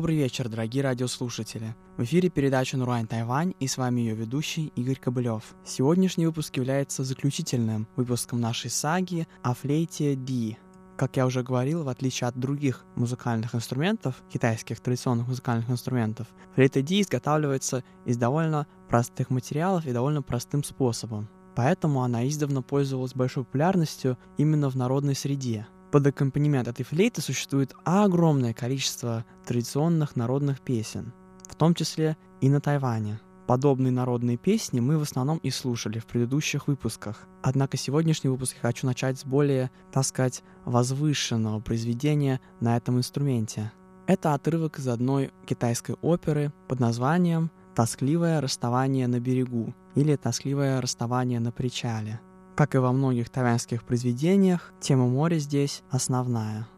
Добрый вечер, дорогие радиослушатели. В эфире передача «Нурайн Тайвань» и с вами ее ведущий Игорь Кобылев. Сегодняшний выпуск является заключительным выпуском нашей саги о флейте Ди. Как я уже говорил, в отличие от других музыкальных инструментов, китайских традиционных музыкальных инструментов, флейта Ди изготавливается из довольно простых материалов и довольно простым способом. Поэтому она издавна пользовалась большой популярностью именно в народной среде – под аккомпанемент этой флейты существует огромное количество традиционных народных песен, в том числе и на Тайване. Подобные народные песни мы в основном и слушали в предыдущих выпусках. Однако сегодняшний выпуск я хочу начать с более, так сказать, возвышенного произведения на этом инструменте. Это отрывок из одной китайской оперы под названием «Тоскливое расставание на берегу» или «Тоскливое расставание на причале». Как и во многих тайваньских произведениях, тема моря здесь основная.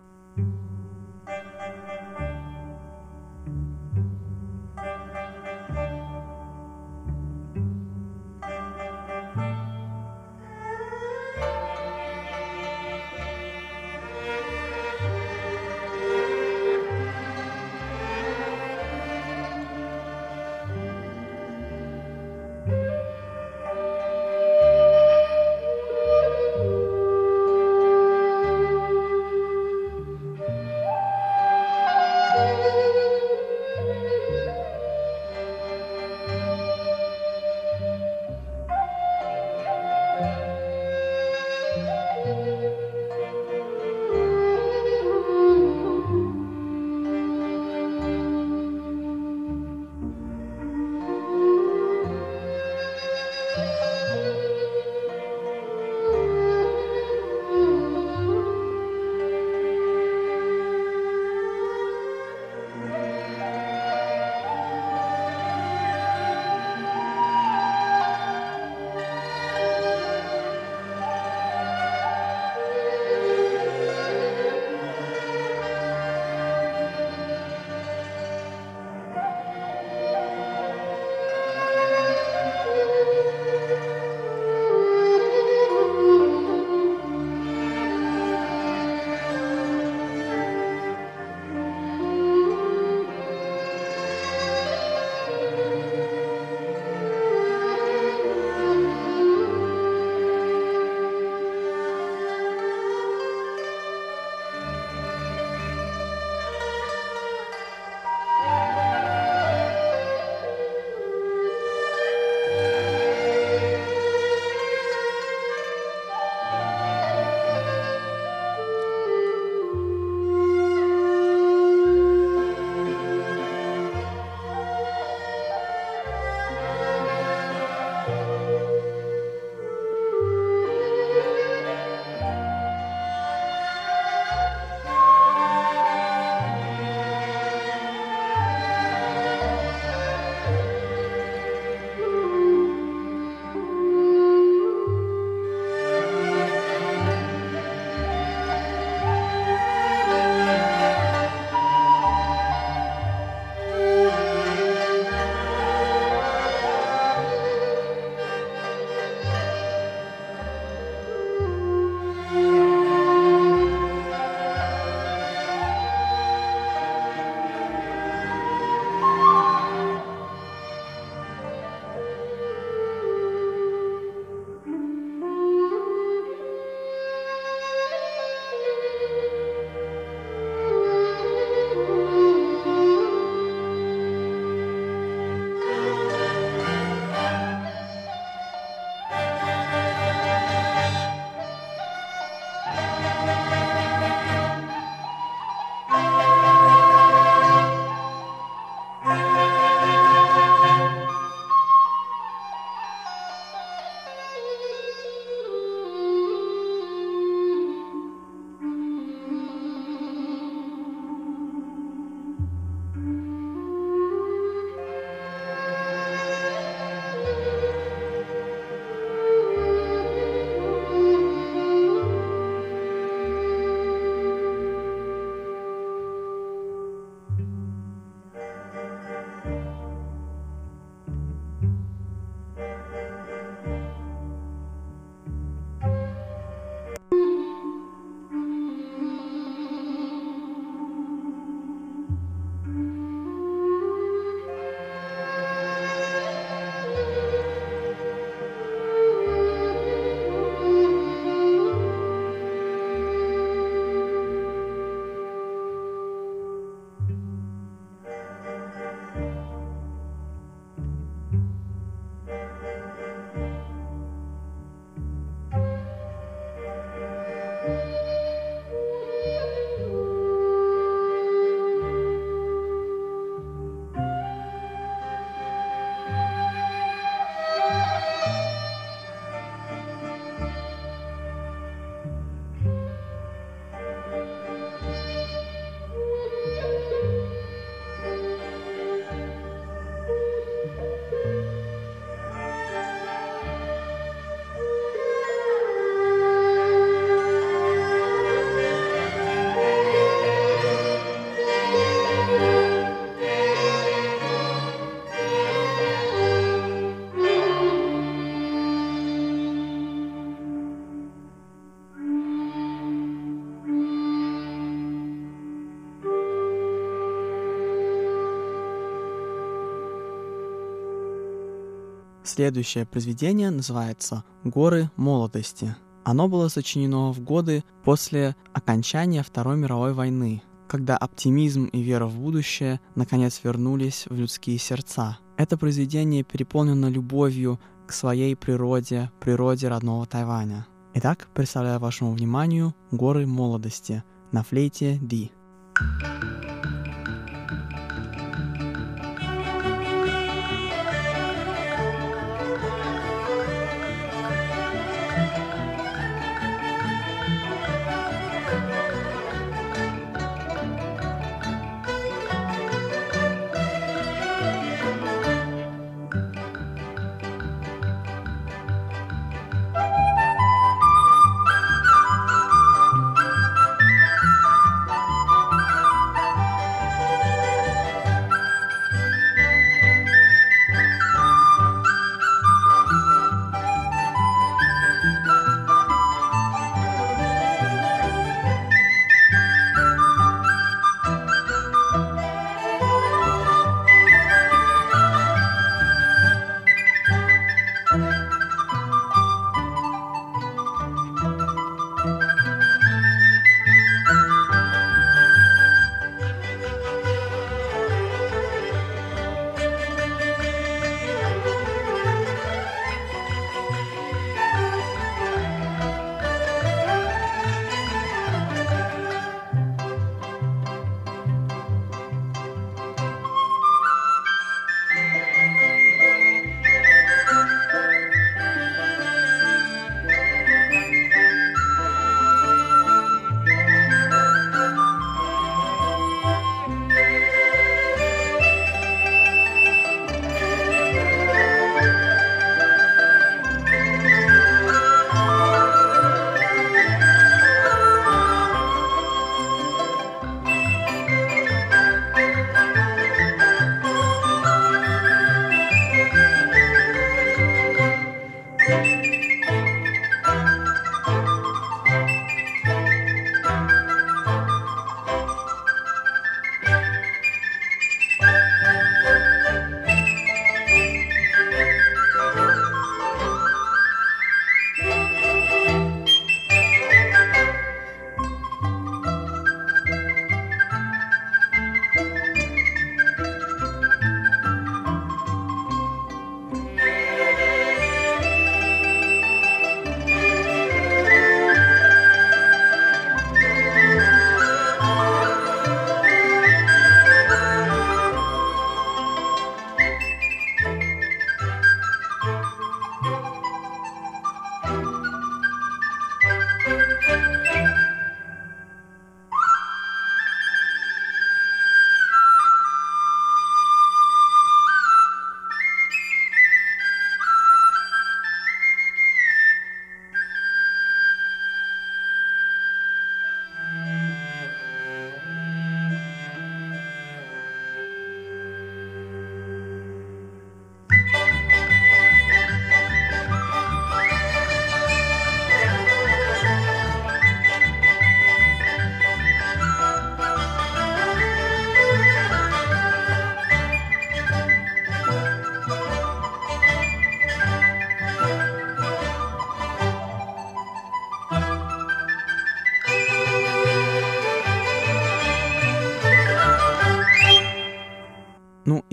Следующее произведение называется «Горы молодости». Оно было сочинено в годы после окончания Второй мировой войны, когда оптимизм и вера в будущее наконец вернулись в людские сердца. Это произведение переполнено любовью к своей природе, природе родного Тайваня. Итак, представляю вашему вниманию «Горы молодости» на флейте Ди. thank you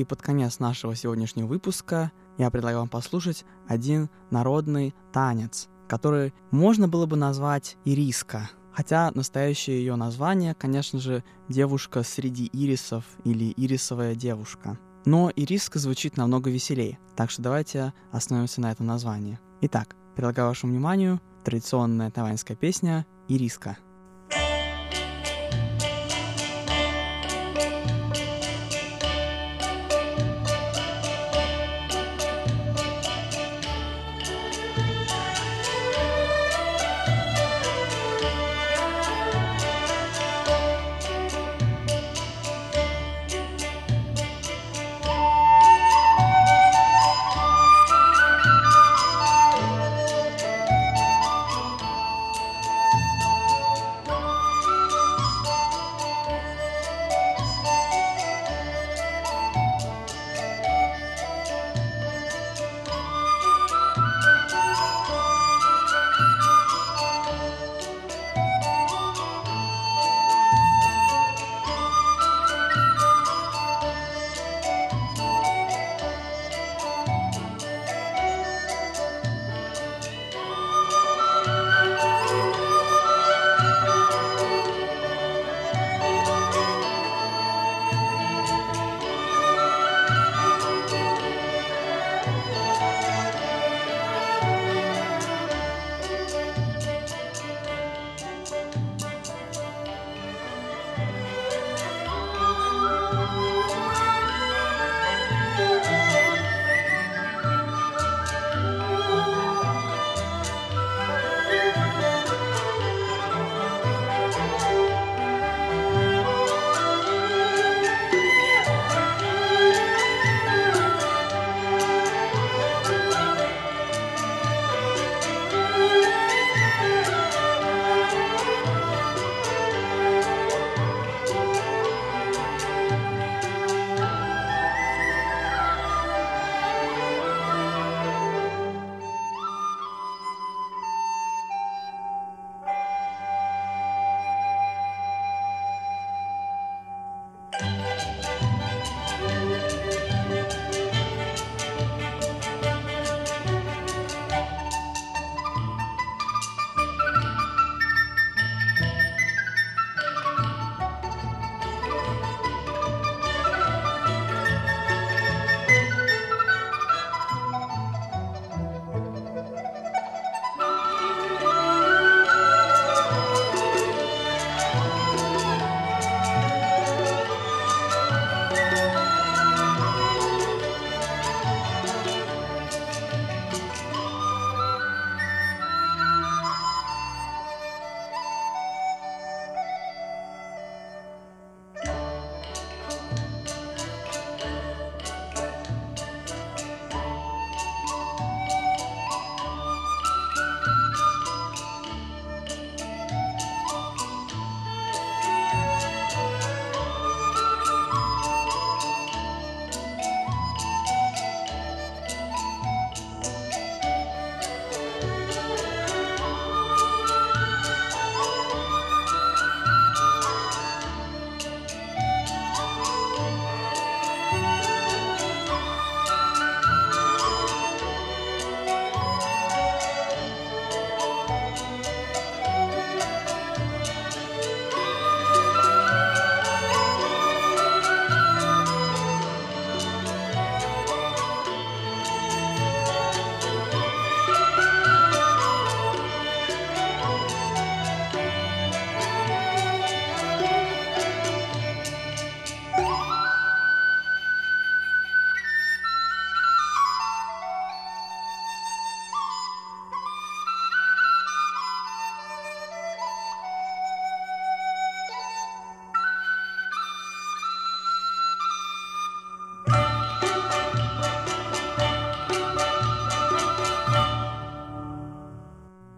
под конец нашего сегодняшнего выпуска я предлагаю вам послушать один народный танец, который можно было бы назвать ириска. Хотя настоящее ее название, конечно же, девушка среди ирисов или ирисовая девушка. Но ириска звучит намного веселее, так что давайте остановимся на этом названии. Итак, предлагаю вашему вниманию традиционная тайваньская песня «Ириска».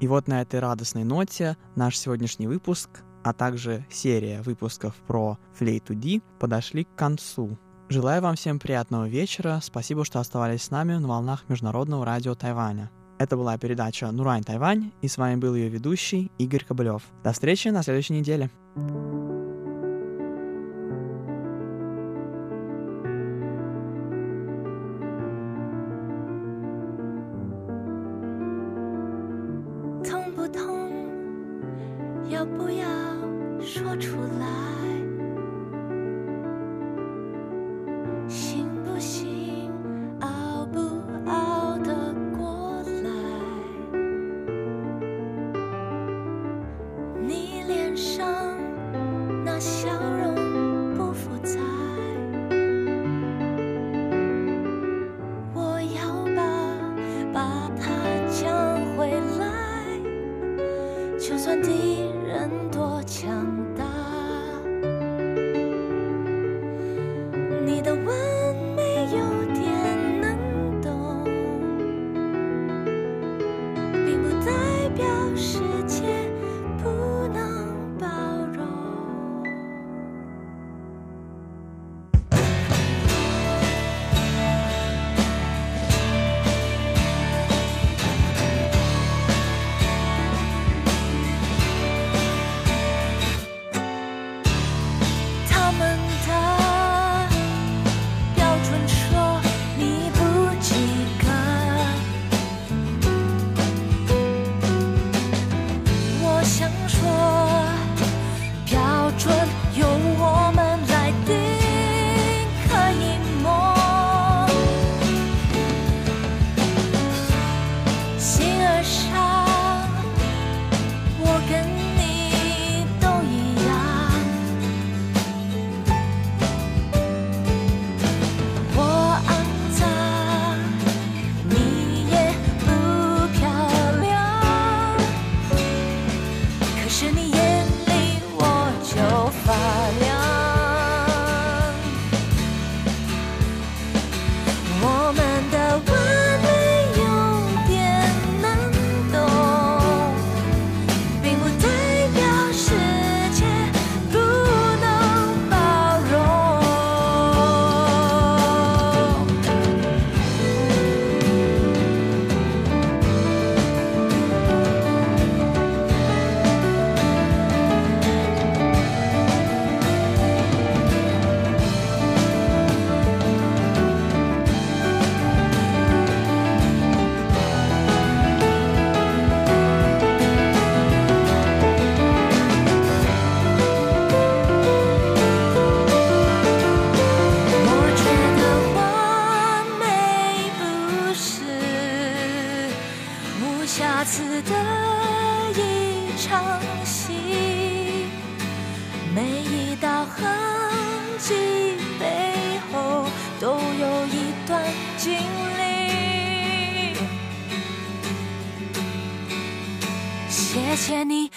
Вот на этой радостной ноте наш сегодняшний выпуск, а также серия выпусков про флейту D подошли к концу. Желаю вам всем приятного вечера. Спасибо, что оставались с нами на волнах Международного радио Тайваня. Это была передача «Нурайн Тайвань», и с вами был ее ведущий Игорь Кобылев. До встречи на следующей неделе. 欠你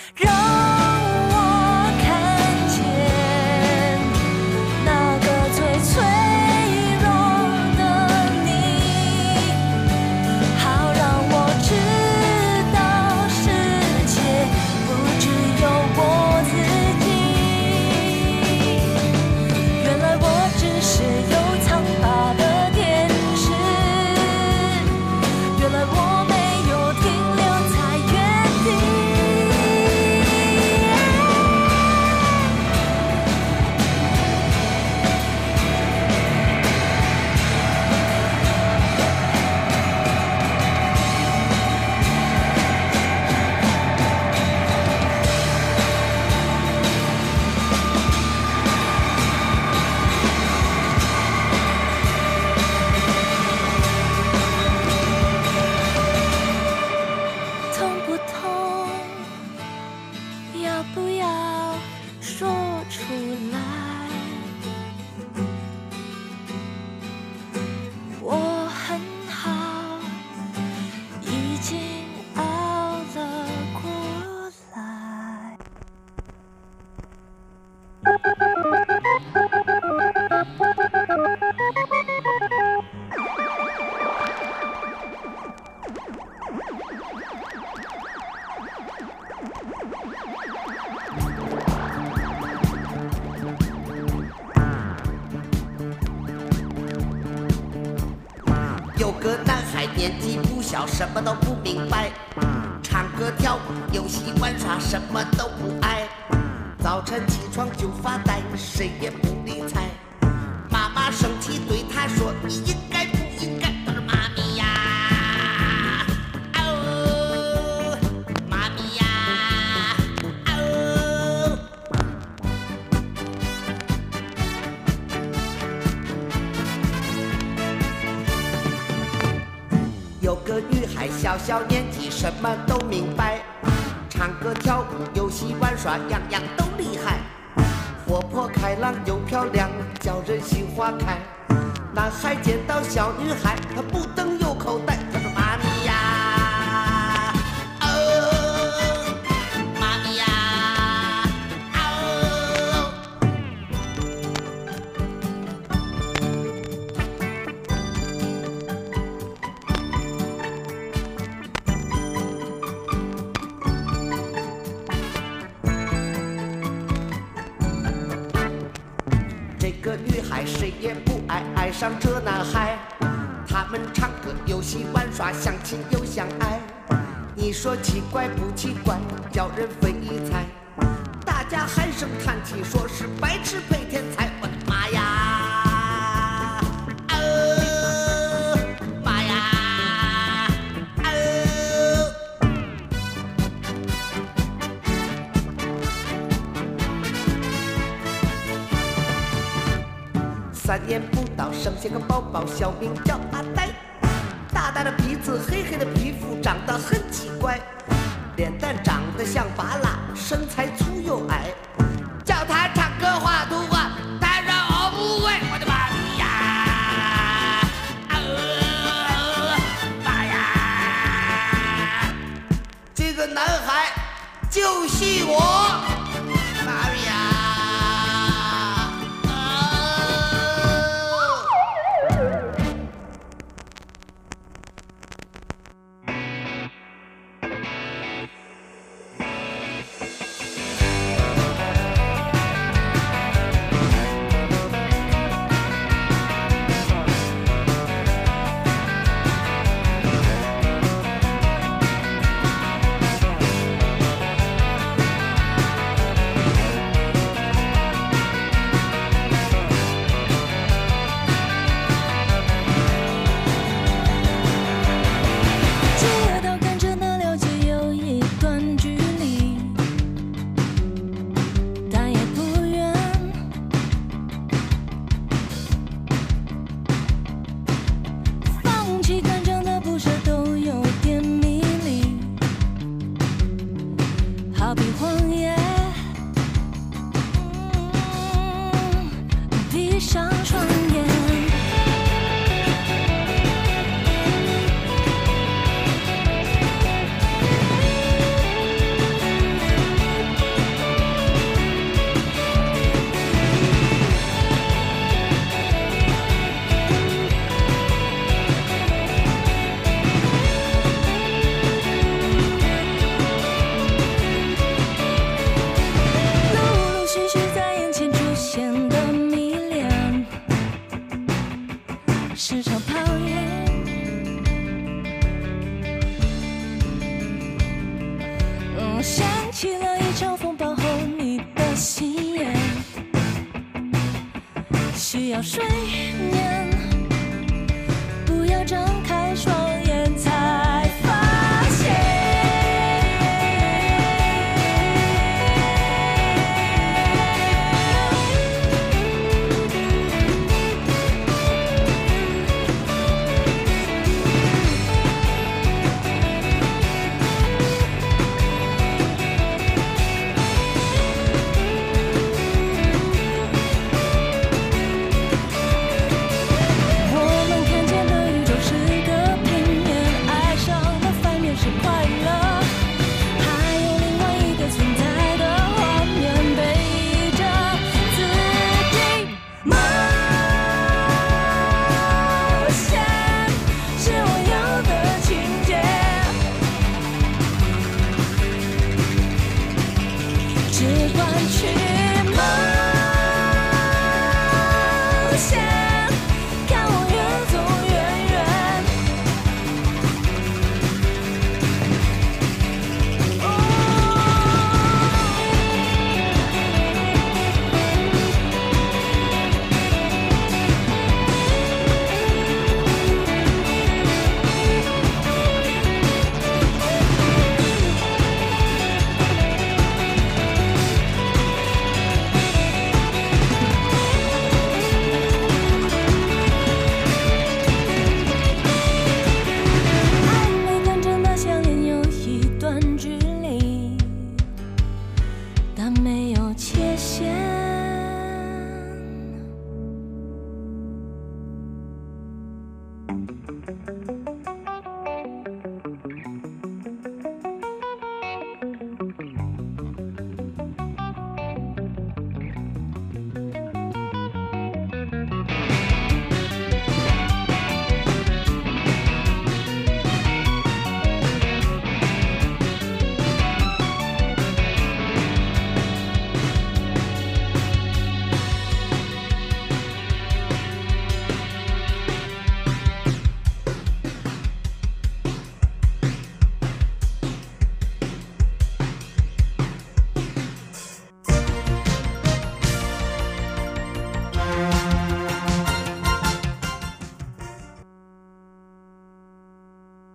个男孩年纪不小，什么都不明白，唱歌跳舞、游戏玩耍，什么都不爱。早晨起床就发呆，谁也不理睬。妈妈生气对他说：“你应该不？”小年纪什么都明白，唱歌跳舞、游戏玩耍，样样都厉害，活泼开朗又漂亮，叫人心花开。男孩见到小女孩，他不等有口袋，耍，相亲又相爱。你说奇怪不奇怪？叫人费猜。大家唉声叹气，说是白痴配天才。我的妈呀！哦，妈呀！哦。三年不到生下个宝宝，小名叫阿呆。大大的鼻子，黑黑的皮肤，长得很奇怪，脸蛋长得像巴拉，身材粗又矮。叫他唱歌画图画，他说我不会。我的妈呀！哦，妈呀！这个男孩就是我，悲伤不管去